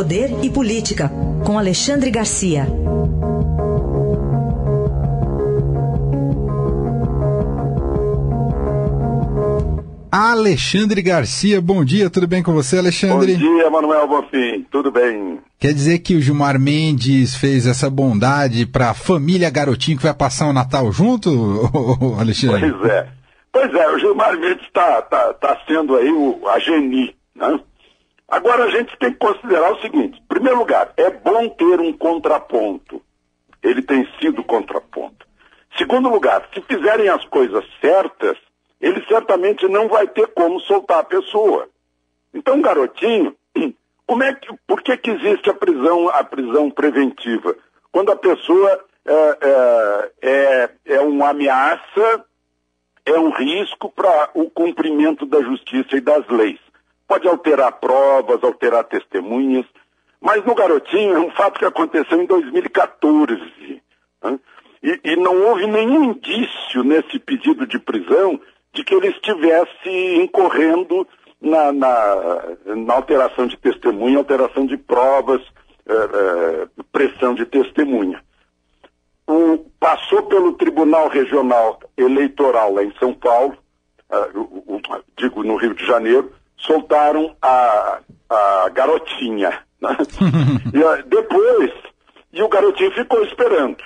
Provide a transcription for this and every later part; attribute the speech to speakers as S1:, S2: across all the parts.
S1: Poder e Política, com Alexandre Garcia.
S2: Alexandre Garcia, bom dia, tudo bem com você, Alexandre?
S3: Bom dia, Manuel Bonfim, tudo bem?
S2: Quer dizer que o Gilmar Mendes fez essa bondade para a família Garotinho que vai passar o Natal junto, Alexandre?
S3: Pois é. Pois é, o Gilmar Mendes está tá, tá sendo aí o, a geni, né? Agora a gente tem que considerar o seguinte, em primeiro lugar, é bom ter um contraponto. Ele tem sido contraponto. Segundo lugar, se fizerem as coisas certas, ele certamente não vai ter como soltar a pessoa. Então, garotinho, como é que, por que, que existe a prisão, a prisão preventiva? Quando a pessoa é, é, é, é uma ameaça, é um risco para o cumprimento da justiça e das leis. Pode alterar provas, alterar testemunhas, mas no garotinho é um fato que aconteceu em 2014. Né? E, e não houve nenhum indício nesse pedido de prisão de que ele estivesse incorrendo na, na, na alteração de testemunha, alteração de provas, é, é, pressão de testemunha. O, passou pelo Tribunal Regional Eleitoral lá em São Paulo, uh, o, o, digo no Rio de Janeiro, soltaram a, a garotinha. Né? e, depois, e o garotinho ficou esperando.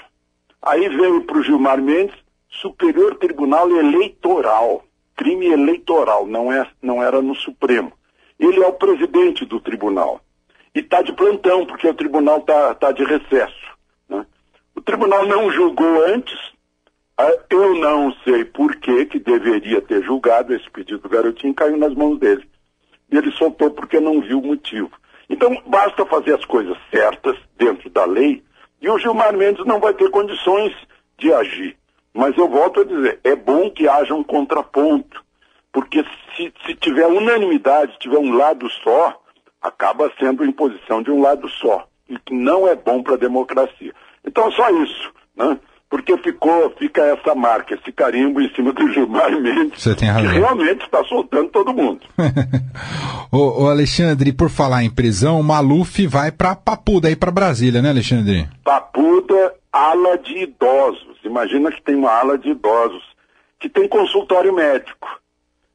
S3: Aí veio para o Gilmar Mendes, Superior Tribunal Eleitoral. Crime eleitoral, não, é, não era no Supremo. Ele é o presidente do tribunal. E está de plantão, porque o tribunal está tá de recesso. Né? O tribunal não julgou antes. Ah, eu não sei por que, que deveria ter julgado esse pedido do garotinho, caiu nas mãos dele. Ele soltou porque não viu o motivo. Então, basta fazer as coisas certas dentro da lei e o Gilmar Mendes não vai ter condições de agir. Mas eu volto a dizer, é bom que haja um contraponto, porque se, se tiver unanimidade, tiver um lado só, acaba sendo imposição de um lado só, e que não é bom para a democracia. Então, só isso, né? Porque ficou, fica essa marca, esse carimbo em cima do Gilmar Mendes,
S2: Você tem razão.
S3: que realmente está soltando todo mundo.
S2: ô, ô, Alexandre, por falar em prisão, o Maluf vai para Papuda, aí para Brasília, né, Alexandre?
S3: Papuda, ala de idosos. Imagina que tem uma ala de idosos que tem consultório médico.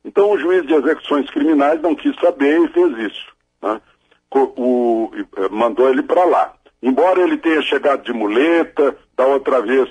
S3: Então o juiz de execuções criminais não quis saber e fez isso. Né? O, o, mandou ele para lá. Embora ele tenha chegado de muleta, da outra vez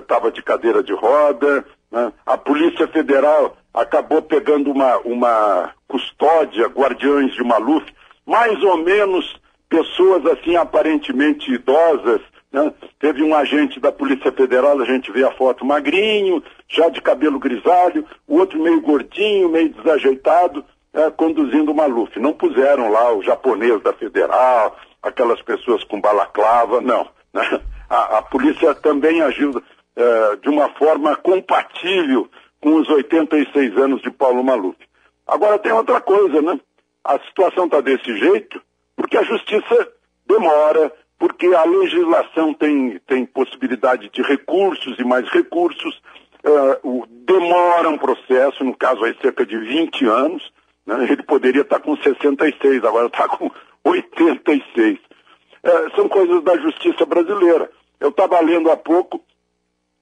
S3: estava de cadeira de roda, né? a Polícia Federal acabou pegando uma, uma custódia, guardiões de Maluf, mais ou menos pessoas assim aparentemente idosas, né? Teve um agente da Polícia Federal, a gente vê a foto magrinho, já de cabelo grisalho, o outro meio gordinho, meio desajeitado, é, conduzindo o Maluf. Não puseram lá o japonês da Federal, aquelas pessoas com balaclava, não. Né? A, a, polícia também agiu é, de uma forma compatível com os 86 anos de Paulo Maluf. Agora tem outra coisa, né? A situação está desse jeito porque a justiça demora, porque a legislação tem, tem possibilidade de recursos e mais recursos, uh, o, demora um processo, no caso aí cerca de 20 anos, né? ele poderia estar com 66, agora está com 86. Uh, é, são coisas da justiça brasileira. Eu estava lendo há pouco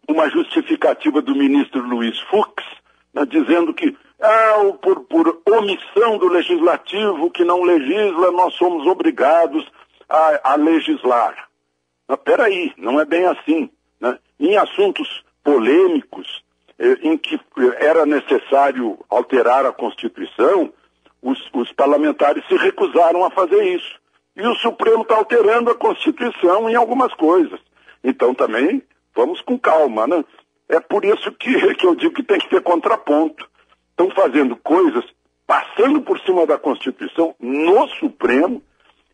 S3: uma justificativa do ministro Luiz Fux, né, dizendo que ah, por, por omissão do legislativo que não legisla, nós somos obrigados a, a legislar. Mas peraí, não é bem assim. Né? Em assuntos polêmicos, eh, em que era necessário alterar a Constituição, os, os parlamentares se recusaram a fazer isso. E o Supremo está alterando a Constituição em algumas coisas. Então também vamos com calma, né? É por isso que, que eu digo que tem que ter contraponto. Estão fazendo coisas passando por cima da Constituição no Supremo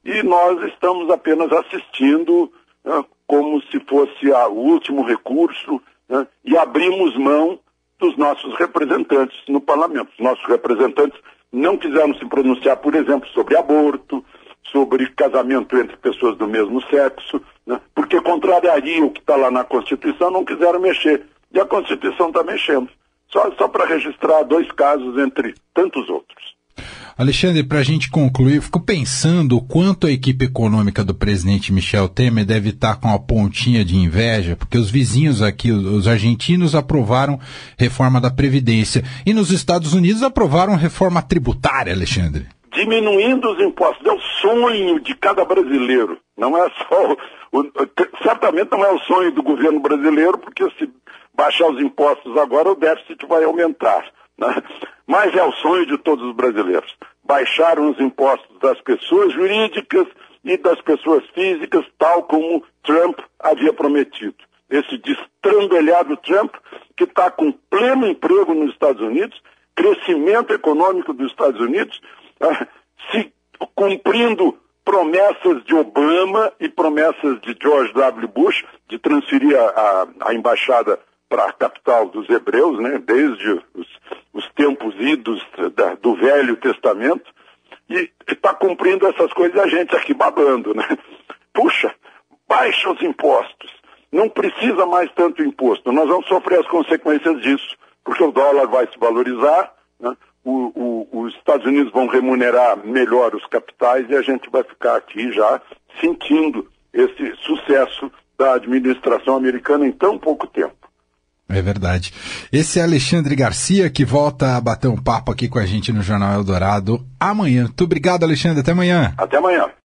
S3: e nós estamos apenas assistindo né, como se fosse o último recurso né, e abrimos mão dos nossos representantes no parlamento. Os nossos representantes não quiseram se pronunciar, por exemplo, sobre aborto, sobre casamento entre pessoas do mesmo sexo, né, porque contrariaria o que está lá na Constituição, não quiseram mexer. E a Constituição está mexendo. Só, só para registrar dois casos entre tantos outros.
S2: Alexandre, para a gente concluir, fico pensando o quanto a equipe econômica do presidente Michel Temer deve estar tá com a pontinha de inveja, porque os vizinhos aqui, os argentinos, aprovaram reforma da Previdência e nos Estados Unidos aprovaram reforma tributária, Alexandre.
S3: Diminuindo os impostos, é o sonho de cada brasileiro. Não é só. O, certamente não é o sonho do governo brasileiro, porque se baixar os impostos agora, o déficit vai aumentar. Né? Mas é o sonho de todos os brasileiros. Baixaram os impostos das pessoas jurídicas e das pessoas físicas, tal como Trump havia prometido. Esse destrambelhado Trump, que está com pleno emprego nos Estados Unidos, crescimento econômico dos Estados Unidos, ah, se cumprindo promessas de Obama e promessas de George W. Bush de transferir a, a, a embaixada para a capital dos hebreus, né, desde os, os tempos idos da, do Velho Testamento, e está cumprindo essas coisas a gente aqui babando. Né? Puxa, baixa os impostos, não precisa mais tanto imposto, nós vamos sofrer as consequências disso, porque o dólar vai se valorizar, né? o, o, os Estados Unidos vão remunerar melhor os capitais e a gente vai ficar aqui já sentindo esse sucesso da administração americana em tão pouco tempo.
S2: É verdade. Esse é Alexandre Garcia que volta a bater um papo aqui com a gente no Jornal Eldorado amanhã. Muito obrigado, Alexandre. Até amanhã.
S3: Até amanhã.